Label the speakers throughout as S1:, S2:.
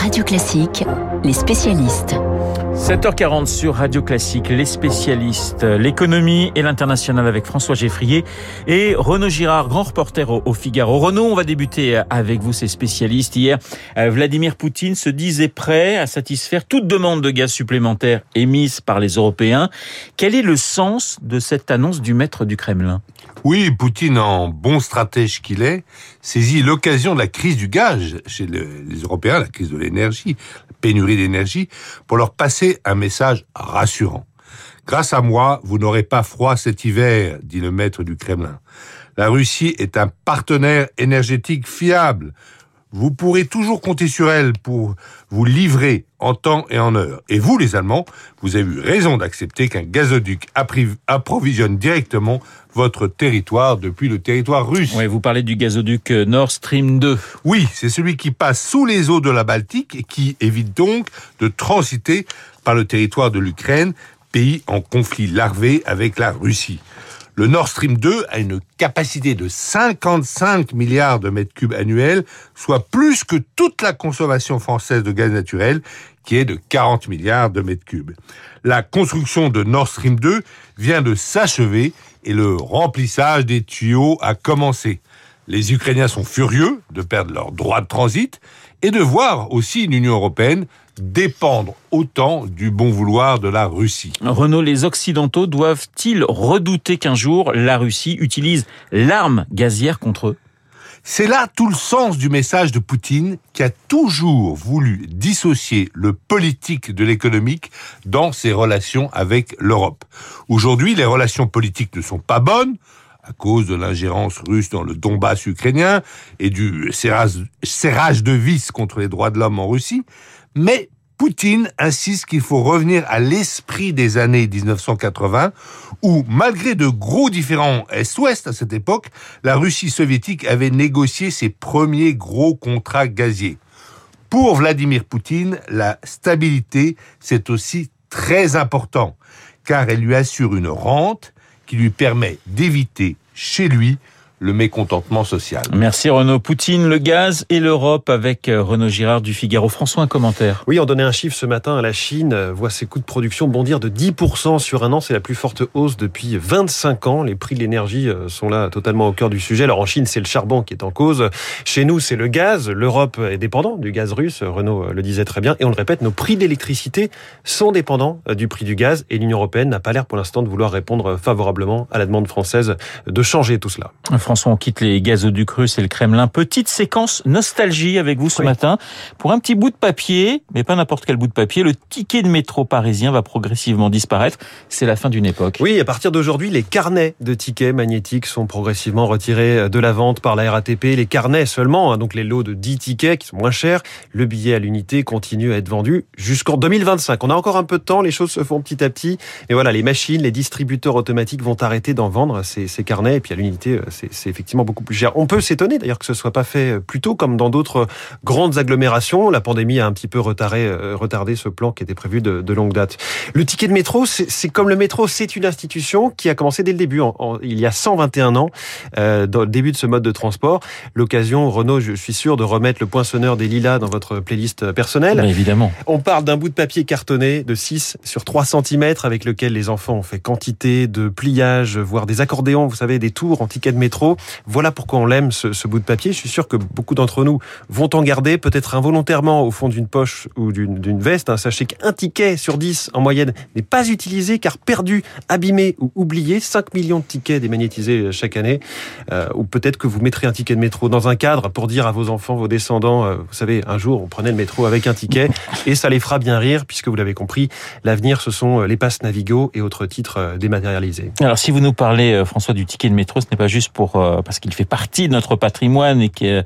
S1: Radio Classique, les spécialistes.
S2: 7h40 sur Radio Classique, les spécialistes, l'économie et l'international avec François Geffrier et Renaud Girard, grand reporter au, Figaro. Renaud, on va débuter avec vous, ces spécialistes. Hier, euh, Vladimir Poutine se disait prêt à satisfaire toute demande de gaz supplémentaire émise par les Européens. Quel est le sens de cette annonce du maître du Kremlin?
S3: Oui, Poutine, en bon stratège qu'il est, saisit l'occasion de la crise du gaz chez les Européens, la crise de l'énergie, la pénurie d'énergie, pour leur passer un message rassurant. Grâce à moi, vous n'aurez pas froid cet hiver, dit le maître du Kremlin. La Russie est un partenaire énergétique fiable vous pourrez toujours compter sur elle pour vous livrer en temps et en heure. Et vous, les Allemands, vous avez eu raison d'accepter qu'un gazoduc approvisionne directement votre territoire depuis le territoire russe.
S2: Oui, vous parlez du gazoduc euh, Nord Stream 2.
S3: Oui, c'est celui qui passe sous les eaux de la Baltique et qui évite donc de transiter par le territoire de l'Ukraine, pays en conflit larvé avec la Russie. Le Nord Stream 2 a une capacité de 55 milliards de mètres cubes annuels, soit plus que toute la consommation française de gaz naturel, qui est de 40 milliards de mètres cubes. La construction de Nord Stream 2 vient de s'achever et le remplissage des tuyaux a commencé. Les Ukrainiens sont furieux de perdre leur droit de transit et de voir aussi l'Union européenne dépendre autant du bon vouloir de la Russie.
S2: Renaud, les Occidentaux doivent-ils redouter qu'un jour la Russie utilise l'arme gazière contre eux?
S3: C'est là tout le sens du message de Poutine qui a toujours voulu dissocier le politique de l'économique dans ses relations avec l'Europe. Aujourd'hui, les relations politiques ne sont pas bonnes à cause de l'ingérence russe dans le Donbass ukrainien et du serrage, de vis contre les droits de l'homme en Russie, mais Poutine insiste qu'il faut revenir à l'esprit des années 1980, où, malgré de gros différends Est-Ouest à cette époque, la Russie soviétique avait négocié ses premiers gros contrats gaziers. Pour Vladimir Poutine, la stabilité, c'est aussi très important, car elle lui assure une rente qui lui permet d'éviter chez lui le mécontentement social.
S2: Merci Renaud. Poutine, le gaz et l'Europe avec euh, Renaud Girard du Figaro. François, un commentaire.
S4: Oui, on donnait un chiffre ce matin à la Chine, euh, voit ses coûts de production bondir de 10% sur un an. C'est la plus forte hausse depuis 25 ans. Les prix de l'énergie euh, sont là totalement au cœur du sujet. Alors en Chine, c'est le charbon qui est en cause. Chez nous, c'est le gaz. L'Europe est dépendante du gaz russe. Renaud le disait très bien. Et on le répète, nos prix d'électricité sont dépendants du prix du gaz. Et l'Union européenne n'a pas l'air pour l'instant de vouloir répondre favorablement à la demande française de changer tout cela.
S2: François, on quitte les gazoducs russes et le Kremlin. Petite séquence nostalgie avec vous ce matin. Pour un petit bout de papier, mais pas n'importe quel bout de papier, le ticket de métro parisien va progressivement disparaître. C'est la fin d'une époque.
S4: Oui, à partir d'aujourd'hui, les carnets de tickets magnétiques sont progressivement retirés de la vente par la RATP. Les carnets seulement, hein, donc les lots de 10 tickets qui sont moins chers. Le billet à l'unité continue à être vendu jusqu'en 2025. On a encore un peu de temps, les choses se font petit à petit. Mais voilà, les machines, les distributeurs automatiques vont arrêter d'en vendre ces, ces carnets. Et puis à l'unité, euh, c'est c'est effectivement beaucoup plus cher. On peut s'étonner d'ailleurs que ce soit pas fait plus tôt, comme dans d'autres grandes agglomérations. La pandémie a un petit peu retardé, euh, retardé ce plan qui était prévu de, de longue date. Le ticket de métro, c'est comme le métro, c'est une institution qui a commencé dès le début, en, il y a 121 ans, euh, dans le début de ce mode de transport. L'occasion, Renaud, je suis sûr, de remettre le poinçonneur des lilas dans votre playlist personnelle.
S2: évidemment.
S4: On parle d'un bout de papier cartonné de 6 sur 3 cm avec lequel les enfants ont fait quantité de pliages, voire des accordéons, vous savez, des tours en ticket de métro. Voilà pourquoi on l'aime, ce, bout de papier. Je suis sûr que beaucoup d'entre nous vont en garder, peut-être involontairement, au fond d'une poche ou d'une veste. Hein. Sachez qu'un ticket sur 10, en moyenne, n'est pas utilisé car perdu, abîmé ou oublié. 5 millions de tickets démagnétisés chaque année. Euh, ou peut-être que vous mettrez un ticket de métro dans un cadre pour dire à vos enfants, vos descendants, euh, vous savez, un jour, on prenait le métro avec un ticket et ça les fera bien rire puisque vous l'avez compris, l'avenir, ce sont les passes Navigo et autres titres euh, dématérialisés.
S2: Alors, si vous nous parlez, François, du ticket de métro, ce n'est pas juste pour euh, parce qu'il fait partie de notre patrimoine et qu'il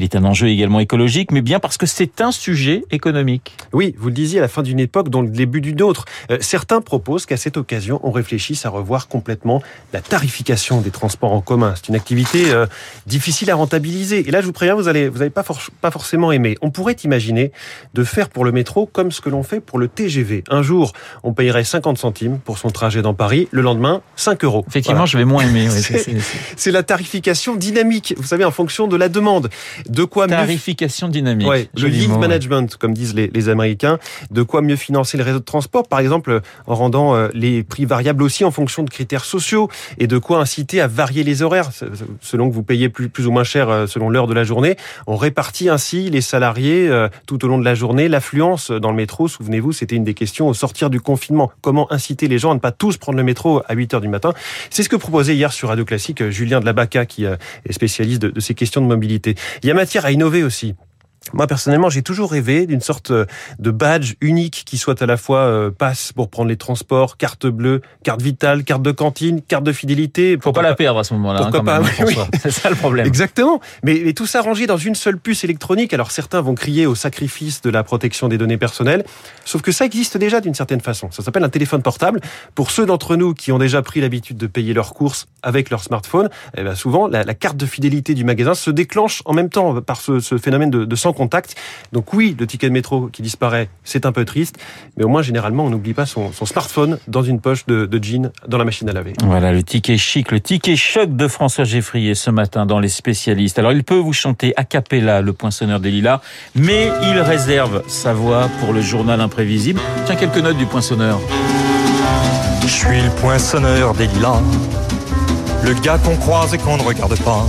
S2: est un enjeu également écologique, mais bien parce que c'est un sujet économique.
S4: Oui, vous le disiez, à la fin d'une époque, dans le début d'une autre. Euh, certains proposent qu'à cette occasion, on réfléchisse à revoir complètement la tarification des transports en commun. C'est une activité euh, difficile à rentabiliser. Et là, je vous préviens, vous allez, vous n'allez pas, pas forcément aimer. On pourrait imaginer de faire pour le métro comme ce que l'on fait pour le TGV. Un jour, on payerait 50 centimes pour son trajet dans Paris. Le lendemain, 5 euros.
S2: Effectivement, je vais moins aimer.
S4: c'est la tarification dynamique. Vous savez, en fonction de la demande. De quoi
S2: tarification dynamique.
S4: Ouais, le yield management, comme disent les, les, Américains. De quoi mieux financer le réseau de transport, par exemple, en rendant euh, les prix variables aussi en fonction de critères sociaux, et de quoi inciter à varier les horaires selon que vous payez plus, plus ou moins cher euh, selon l'heure de la journée. On répartit ainsi les salariés euh, tout au long de la journée. L'affluence dans le métro, souvenez-vous, c'était une des questions au sortir du confinement. Comment inciter les gens à ne pas tous prendre le métro à 8 heures du matin? C'est ce que proposait hier sur Radio Classique Julien de la Baca, qui est spécialiste de ces questions de mobilité. Il y a matière à innover aussi. Moi, personnellement, j'ai toujours rêvé d'une sorte euh, de badge unique qui soit à la fois euh, passe pour prendre les transports, carte bleue, carte vitale, carte de cantine, carte de fidélité.
S2: Faut pas la perdre à ce moment-là.
S4: Pourquoi
S2: hein,
S4: pas
S2: même, C'est ça le problème.
S4: Exactement. Mais, mais, tout ça rangé dans une seule puce électronique. Alors certains vont crier au sacrifice de la protection des données personnelles, sauf que ça existe déjà d'une certaine façon. Ça s'appelle un téléphone portable. Pour ceux d'entre nous qui ont déjà pris l'habitude de payer leurs courses avec leur smartphone, eh ben souvent la, la, carte de fidélité du magasin se déclenche en même temps par ce, ce phénomène de, de sans contact. Donc oui, le ticket de métro qui disparaît, c'est un peu triste, mais au moins généralement on n'oublie pas son, son, smartphone dans une poche de, de, jean dans la machine à laver.
S2: Voilà le ticket chic, le ticket choc de François Geffrier ce matin dans les spécialistes. Alors il peut vous chanter a cappella le poinçonneur des lilas, mais il réserve sa voix pour le journal imprévisible. Tiens quelques notes du poinçonneur.
S5: Je suis le poinçonneur des lilas, le gars qu'on croise et qu'on ne regarde pas.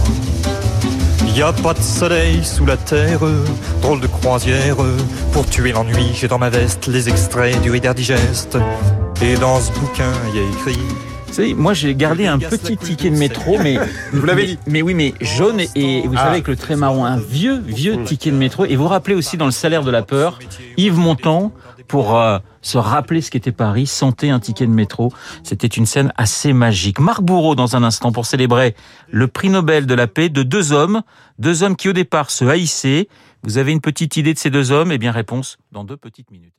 S5: Y a pas de soleil sous la terre, drôle de croisière. Pour tuer l'ennui, j'ai dans ma veste les extraits du Reader Digest. Et dans ce bouquin, il y a écrit.
S2: Vous savez, moi j'ai gardé un petit ticket de métro, mais
S4: vous l'avez dit.
S2: Mais oui, mais jaune et, vous ah. savez avec le trait marron, un vieux vieux ticket de métro. Et vous vous rappelez aussi dans le salaire de la peur, Yves Montand pour euh, se rappeler ce qu'était Paris, sentait un ticket de métro. C'était une scène assez magique. Marc Bourreau dans un instant pour célébrer le prix Nobel de la paix de deux hommes, deux hommes qui au départ se haïssaient. Vous avez une petite idée de ces deux hommes? Eh bien réponse dans deux petites minutes.